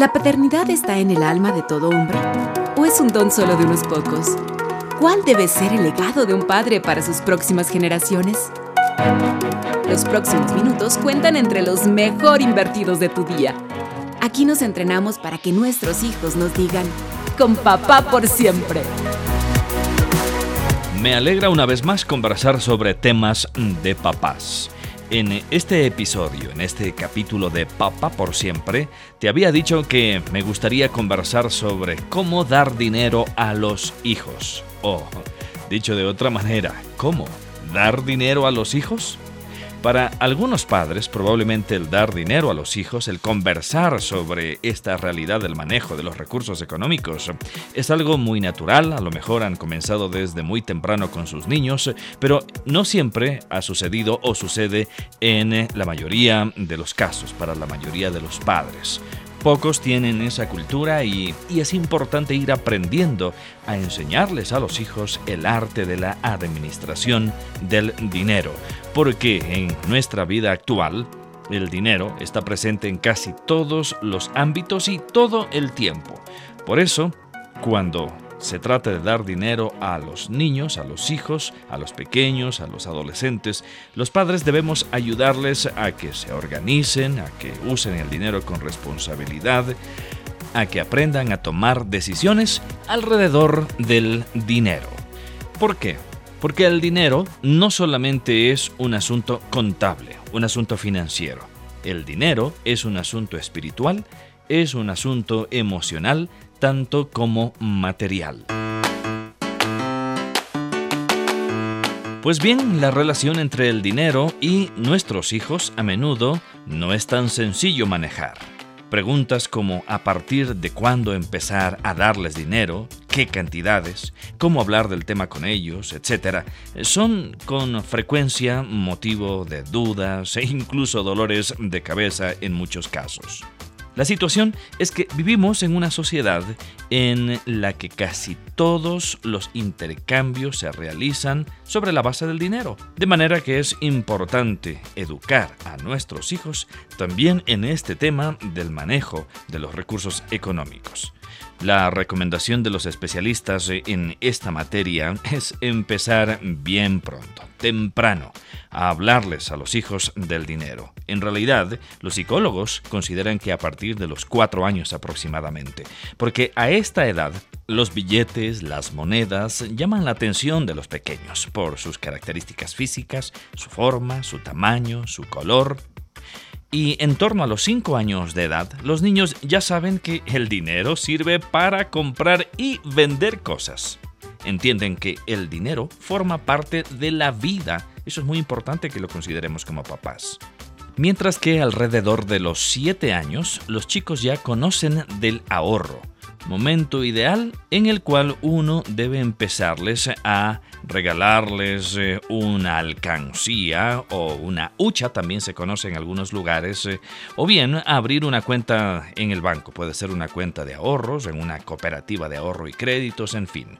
¿La paternidad está en el alma de todo hombre? ¿O es un don solo de unos pocos? ¿Cuál debe ser el legado de un padre para sus próximas generaciones? Los próximos minutos cuentan entre los mejor invertidos de tu día. Aquí nos entrenamos para que nuestros hijos nos digan, con papá por siempre. Me alegra una vez más conversar sobre temas de papás. En este episodio, en este capítulo de Papá por siempre, te había dicho que me gustaría conversar sobre cómo dar dinero a los hijos. O, dicho de otra manera, ¿cómo dar dinero a los hijos? Para algunos padres, probablemente el dar dinero a los hijos, el conversar sobre esta realidad del manejo de los recursos económicos, es algo muy natural, a lo mejor han comenzado desde muy temprano con sus niños, pero no siempre ha sucedido o sucede en la mayoría de los casos, para la mayoría de los padres. Pocos tienen esa cultura y, es importante ir aprendiendo a enseñarles a los hijos el arte de la administración del dinero, porque en nuestra vida actual el dinero está presente en casi todos los ámbitos y todo el tiempo. Por eso, cuando se trata de dar dinero a los niños, a los hijos, a los pequeños, a los adolescentes. Los padres debemos ayudarles a que se organicen, a que usen el dinero con responsabilidad, a que aprendan a tomar decisiones alrededor del dinero. ¿Por qué? Porque el dinero no solamente es un asunto contable, un asunto financiero. El dinero es un asunto espiritual, es un asunto emocional, tanto como material. Pues bien, la relación entre el dinero y nuestros hijos a menudo no es tan sencillo manejar. Preguntas como a partir de cuándo empezar a darles dinero, qué cantidades, cómo hablar del tema con ellos, etc., son con frecuencia motivo de dudas e incluso dolores de cabeza en muchos casos. La situación es que vivimos en una sociedad en la que casi todos los intercambios se realizan sobre la base del dinero, de manera que es importante educar a nuestros hijos también en este tema del manejo de los recursos económicos. La recomendación de los especialistas en esta materia es empezar bien pronto, temprano, a hablarles a los hijos del dinero. En realidad, los psicólogos consideran que a partir de los cuatro años aproximadamente, porque a esta edad los billetes, las monedas llaman la atención de los pequeños por sus características físicas, su forma, su tamaño, su color, y en torno a los 5 años de edad, los niños ya saben que el dinero sirve para comprar y vender cosas. Entienden que el dinero forma parte de la vida. Eso es muy importante que lo consideremos como papás. Mientras que alrededor de los 7 años, los chicos ya conocen del ahorro momento ideal en el cual uno debe empezarles a regalarles eh, una alcancía o una hucha, también se conoce en algunos lugares, eh, o bien abrir una cuenta en el banco, puede ser una cuenta de ahorros, en una cooperativa de ahorro y créditos, en fin.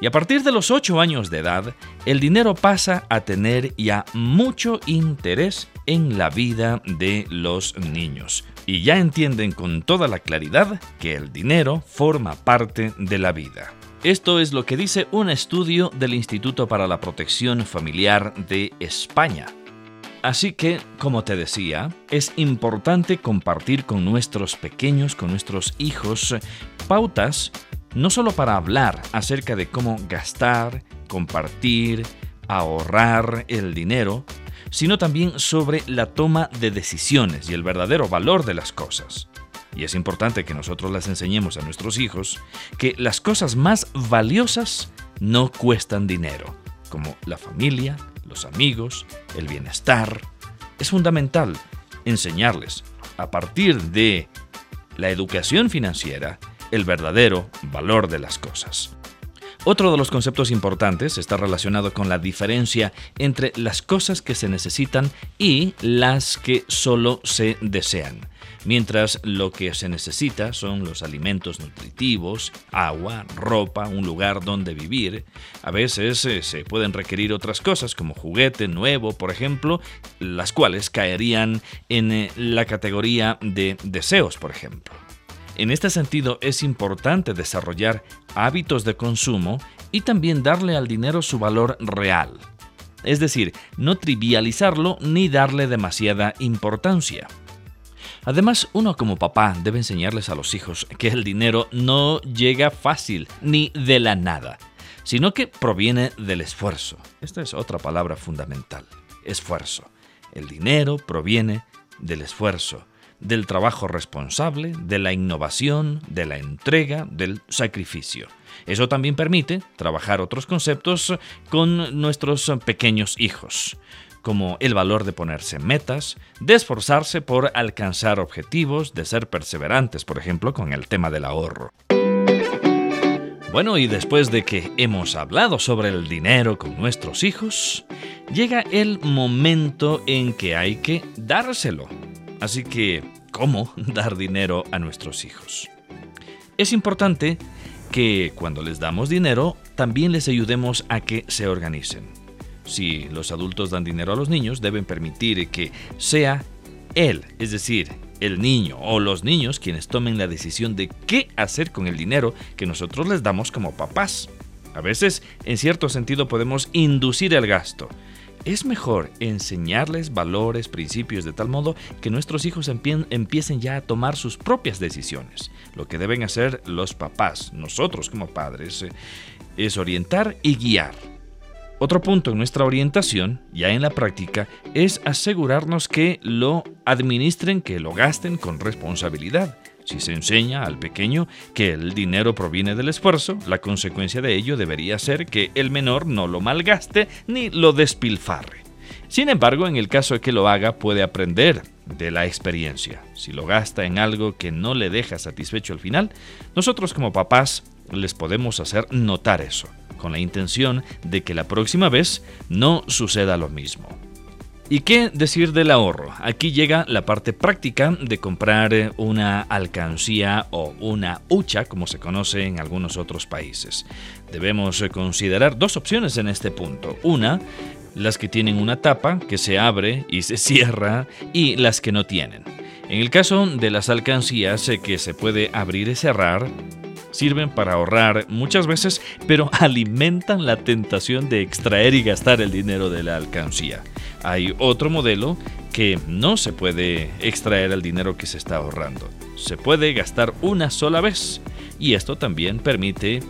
Y a partir de los 8 años de edad, el dinero pasa a tener ya mucho interés en la vida de los niños y ya entienden con toda la claridad que el dinero forma parte de la vida. Esto es lo que dice un estudio del Instituto para la Protección Familiar de España. Así que, como te decía, es importante compartir con nuestros pequeños, con nuestros hijos, pautas no solo para hablar acerca de cómo gastar, compartir, ahorrar el dinero, sino también sobre la toma de decisiones y el verdadero valor de las cosas. Y es importante que nosotros las enseñemos a nuestros hijos que las cosas más valiosas no cuestan dinero, como la familia, los amigos, el bienestar. Es fundamental enseñarles, a partir de la educación financiera, el verdadero valor de las cosas. Otro de los conceptos importantes está relacionado con la diferencia entre las cosas que se necesitan y las que solo se desean. Mientras lo que se necesita son los alimentos nutritivos, agua, ropa, un lugar donde vivir. A veces eh, se pueden requerir otras cosas como juguete nuevo, por ejemplo, las cuales caerían en eh, la categoría de deseos, por ejemplo. En este sentido, es importante desarrollar hábitos de consumo y también darle al dinero su valor real. Es decir, no trivializarlo ni darle demasiada importancia. Además, uno como papá debe enseñarles a los hijos que el dinero no llega fácil ni de la nada, sino que proviene del esfuerzo. Esta es otra palabra fundamental, esfuerzo. El dinero proviene del esfuerzo, del trabajo responsable, de la innovación, de la entrega, del sacrificio. Eso también permite trabajar otros conceptos con nuestros pequeños hijos como el valor de ponerse metas, de esforzarse por alcanzar objetivos, de ser perseverantes, por ejemplo, con el tema del ahorro. Bueno, y después de que hemos hablado sobre el dinero con nuestros hijos, llega el momento en que hay que dárselo. Así que, ¿cómo dar dinero a nuestros hijos? Es importante que cuando les damos dinero, también les ayudemos a que se organicen. Si los adultos dan dinero a los niños, deben permitir que sea él, es decir, el niño o los niños quienes tomen la decisión de qué hacer con el dinero que nosotros les damos como papás. A veces, en cierto sentido, podemos inducir el gasto. Es mejor enseñarles valores, principios, de tal modo que nuestros hijos empiecen ya a tomar sus propias decisiones. Lo que deben hacer los papás, nosotros como padres, eh, es orientar y guiar otro punto en nuestra orientación, ya en la práctica, es asegurarnos que lo administren, que lo gasten con responsabilidad. Si se enseña al pequeño que el dinero proviene del esfuerzo, la consecuencia de ello debería ser que el menor no lo malgaste ni lo despilfarre. Sin embargo, en el caso de que lo haga, puede aprender de la experiencia. Si lo gasta en algo que no le deja satisfecho al final, nosotros como papás les podemos hacer notar eso con la intención de que la próxima vez no suceda lo mismo. ¿Y qué decir del ahorro? Aquí llega la parte práctica de comprar eh, una alcancía o una hucha, como se conoce en algunos otros países. Debemos eh, considerar dos opciones en este punto. Una, las que tienen una tapa que se abre y se cierra y las que no tienen. En el caso de las alcancías eh, que se puede abrir y cerrar, sirven para ahorrar muchas veces, pero alimentan la tentación de extraer y gastar el dinero de la alcancía. Hay otro modelo que no se puede extraer el dinero que se está ahorrando. Se puede gastar una sola vez y esto también permite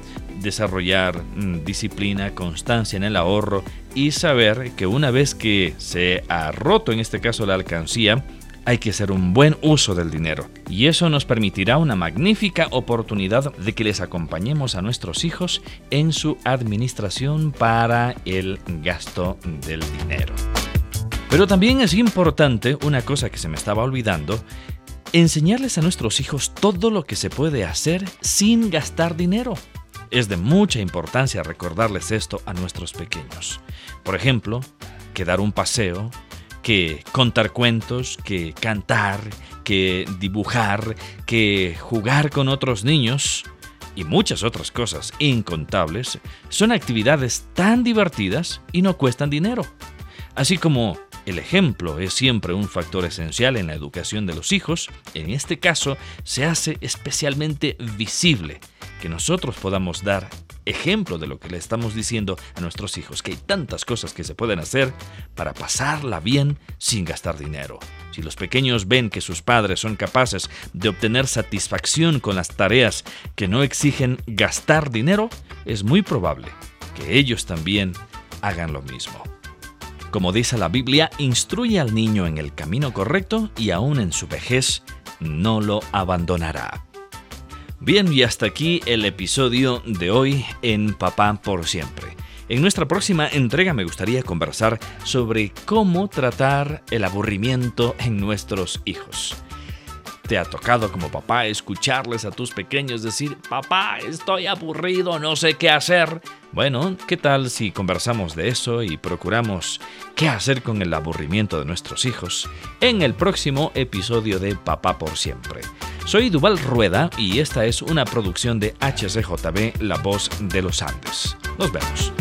desarrollar mm, disciplina, constancia en el ahorro y saber que una vez que se ha roto en este caso la alcancía, hay que hacer un buen uso del dinero y eso nos permitirá una magnífica oportunidad de que les acompañemos a nuestros hijos en su administración para el gasto del dinero. Pero también es importante, una cosa que se me estaba olvidando, enseñarles a nuestros hijos todo lo que se puede hacer sin gastar dinero. Es de mucha importancia recordarles esto a nuestros pequeños. Por ejemplo, que dar un paseo, que contar cuentos, que cantar, que dibujar, que jugar con otros niños y muchas otras cosas incontables son actividades tan divertidas y no cuestan dinero. Así como el ejemplo es siempre un factor esencial en la educación de los hijos, en este caso se hace especialmente visible que nosotros podamos dar ejemplo de lo que le estamos diciendo a nuestros hijos, que hay tantas cosas que se pueden hacer para pasarla bien sin gastar dinero. Si los pequeños ven que sus padres son capaces de obtener satisfacción con las tareas que no exigen gastar dinero, es muy probable que ellos también hagan lo mismo. Como dice la Biblia, instruye al niño en el camino correcto y aún en su vejez no lo abandonará. Bien, y hasta aquí el episodio de hoy en Papá por siempre. En nuestra próxima entrega me gustaría conversar sobre cómo tratar el aburrimiento en nuestros hijos. ¿Te ha tocado como papá escucharles a tus pequeños decir, papá, estoy aburrido, no sé qué hacer? Bueno, ¿qué tal si conversamos de eso y procuramos qué hacer con el aburrimiento de nuestros hijos en el próximo episodio de Papá por siempre? Soy Duval Rueda y esta es una producción de HCJB La Voz de los Andes. Nos vemos.